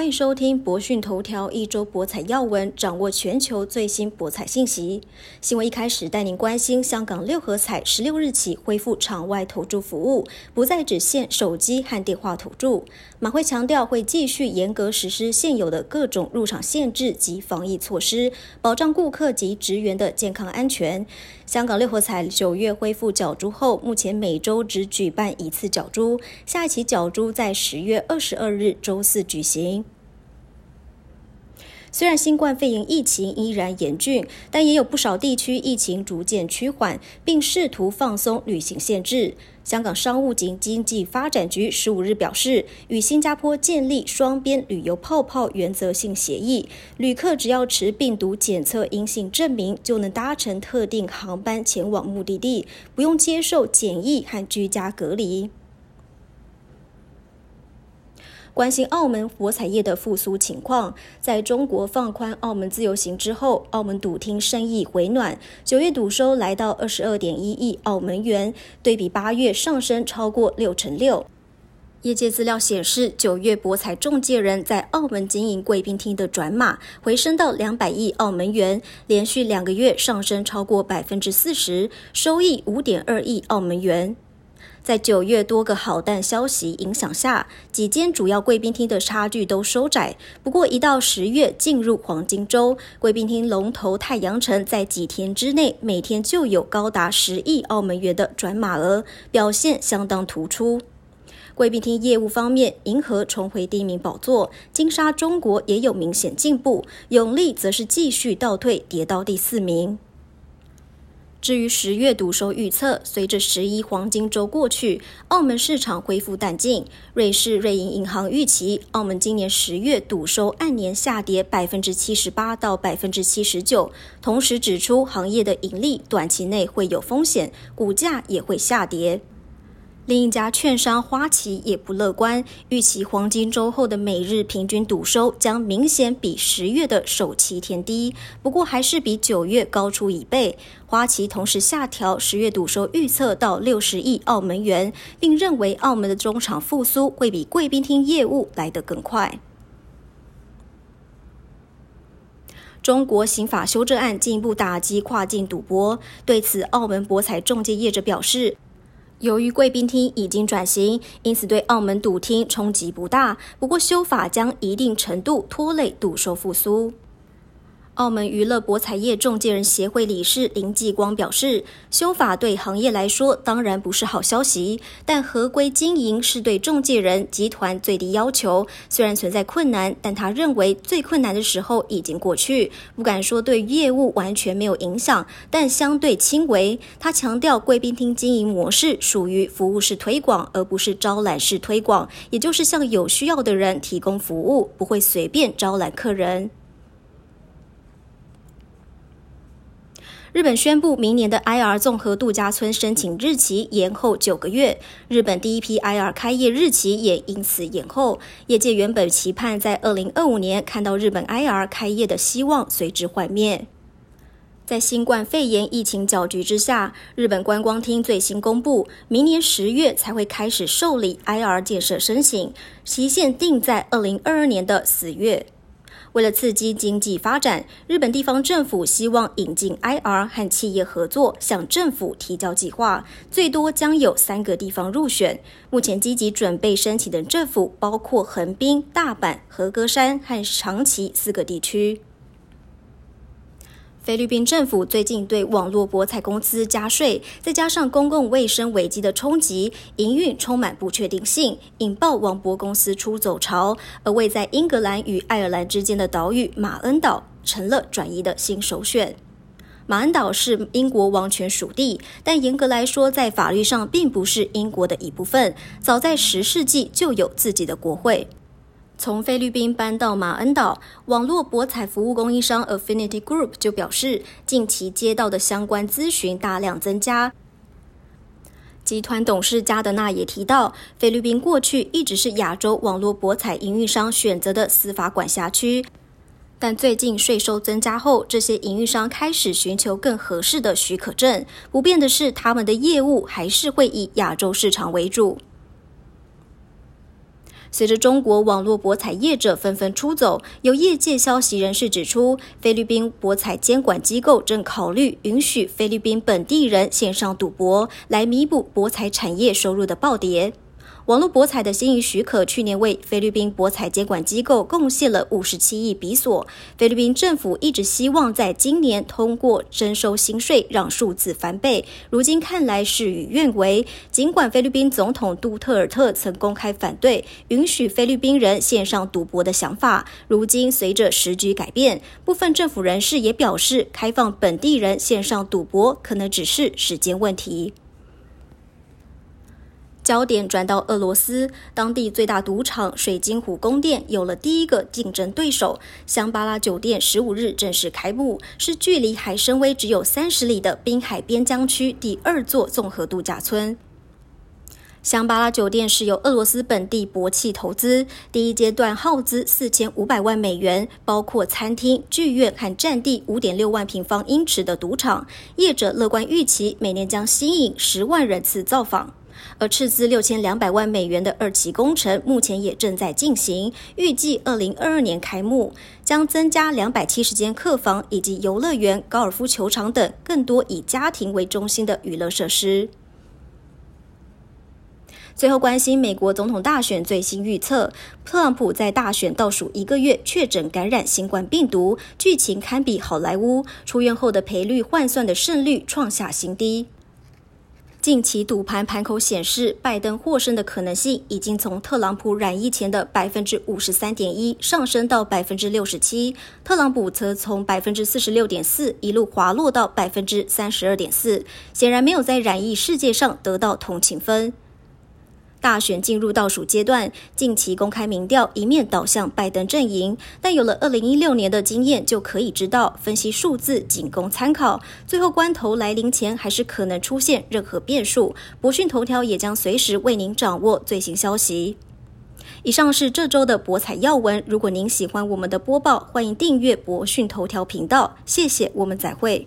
欢迎收听博讯头条一周博彩要闻，掌握全球最新博彩信息。新闻一开始带您关心香港六合彩十六日起恢复场外投注服务，不再只限手机和电话投注。马会强调会继续严格实施现有的各种入场限制及防疫措施，保障顾客及职员的健康安全。香港六合彩九月恢复角珠后，目前每周只举办一次角珠，下一期角珠在十月二十二日周四举行。虽然新冠肺炎疫情依然严峻，但也有不少地区疫情逐渐趋缓，并试图放松旅行限制。香港商务及经济发展局十五日表示，与新加坡建立双边旅游泡泡原则性协议，旅客只要持病毒检测阴性证明，就能搭乘特定航班前往目的地，不用接受检疫和居家隔离。关心澳门博彩业的复苏情况，在中国放宽澳门自由行之后，澳门赌厅生意回暖，九月赌收来到二十二点一亿澳门元，对比八月上升超过六成六。业界资料显示，九月博彩中介人在澳门经营贵宾厅的转码回升到两百亿澳门元，连续两个月上升超过百分之四十，收益五点二亿澳门元。在九月多个好蛋消息影响下，几间主要贵宾厅的差距都收窄。不过，一到十月进入黄金周，贵宾厅龙头太阳城在几天之内每天就有高达十亿澳门元的转码额，表现相当突出。贵宾厅业务方面，银河重回第一名宝座，金沙中国也有明显进步，永利则是继续倒退，跌到第四名。至于十月赌收预测，随着十一黄金周过去，澳门市场恢复淡静。瑞士瑞银银行预期，澳门今年十月赌收按年下跌百分之七十八到百分之七十九，同时指出行业的盈利短期内会有风险，股价也会下跌。另一家券商花旗也不乐观，预期黄金周后的每日平均赌收将明显比十月的首七天低，不过还是比九月高出一倍。花旗同时下调十月赌收预测到六十亿澳门元，并认为澳门的中场复苏会比贵宾厅业务来得更快。中国刑法修正案进一步打击跨境赌博，对此，澳门博彩中介业者表示。由于贵宾厅已经转型，因此对澳门赌厅冲击不大。不过修法将一定程度拖累赌收复苏。澳门娱乐博彩业中介人协会理事林继光表示，修法对行业来说当然不是好消息，但合规经营是对中介人集团最低要求。虽然存在困难，但他认为最困难的时候已经过去，不敢说对业务完全没有影响，但相对轻微。他强调，贵宾厅经营模式属于服务式推广，而不是招揽式推广，也就是向有需要的人提供服务，不会随便招揽客人。日本宣布，明年的 IR 综合度假村申请日期延后九个月。日本第一批 IR 开业日期也因此延后。业界原本期盼在二零二五年看到日本 IR 开业的希望随之幻灭。在新冠肺炎疫情搅局之下，日本观光厅最新公布，明年十月才会开始受理 IR 建设申请，期限定在二零二二年的四月。为了刺激经济发展，日本地方政府希望引进 IR 和企业合作，向政府提交计划，最多将有三个地方入选。目前积极准备申请的政府包括横滨、大阪、和歌山和长崎四个地区。菲律宾政府最近对网络博彩公司加税，再加上公共卫生危机的冲击，营运充满不确定性，引爆网博公司出走潮。而位在英格兰与爱尔兰之间的岛屿马恩岛，成了转移的新首选。马恩岛是英国王权属地，但严格来说，在法律上并不是英国的一部分。早在十世纪就有自己的国会。从菲律宾搬到马恩岛，网络博彩服务供应商 Affinity Group 就表示，近期接到的相关咨询大量增加。集团董事加德纳也提到，菲律宾过去一直是亚洲网络博彩营运商选择的司法管辖区，但最近税收增加后，这些营运商开始寻求更合适的许可证。不变的是，他们的业务还是会以亚洲市场为主。随着中国网络博彩业者纷纷出走，有业界消息人士指出，菲律宾博彩监管机构正考虑允许菲律宾本地人线上赌博，来弥补博彩产业收入的暴跌。网络博彩的新营许可去年为菲律宾博彩监管机构贡献了五十七亿比索。菲律宾政府一直希望在今年通过征收新税，让数字翻倍。如今看来事与愿违。尽管菲律宾总统杜特尔特曾公开反对允许菲律宾人线上赌博的想法，如今随着时局改变，部分政府人士也表示，开放本地人线上赌博可能只是时间问题。焦点转到俄罗斯，当地最大赌场水晶湖宫殿有了第一个竞争对手。香巴拉酒店十五日正式开幕，是距离海参崴只有三十里的滨海边疆区第二座综合度假村。香巴拉酒店是由俄罗斯本地博企投资，第一阶段耗资四千五百万美元，包括餐厅、剧院和占地五点六万平方英尺的赌场。业者乐观预期，每年将吸引十万人次造访。而斥资六千两百万美元的二期工程目前也正在进行，预计二零二二年开幕，将增加两百七十间客房以及游乐园、高尔夫球场等更多以家庭为中心的娱乐设施。最后，关心美国总统大选最新预测，特朗普在大选倒数一个月确诊感染新冠病毒，剧情堪比好莱坞，出院后的赔率换算的胜率创下新低。近期赌盘盘口显示，拜登获胜的可能性已经从特朗普染疫前的百分之五十三点一上升到百分之六十七，特朗普则从百分之四十六点四一路滑落到百分之三十二点四，显然没有在染疫世界上得到同情分。大选进入倒数阶段，近期公开民调一面倒向拜登阵营，但有了二零一六年的经验，就可以知道分析数字仅供参考。最后关头来临前，还是可能出现任何变数。博讯头条也将随时为您掌握最新消息。以上是这周的博彩要闻。如果您喜欢我们的播报，欢迎订阅博讯头条频道。谢谢，我们再会。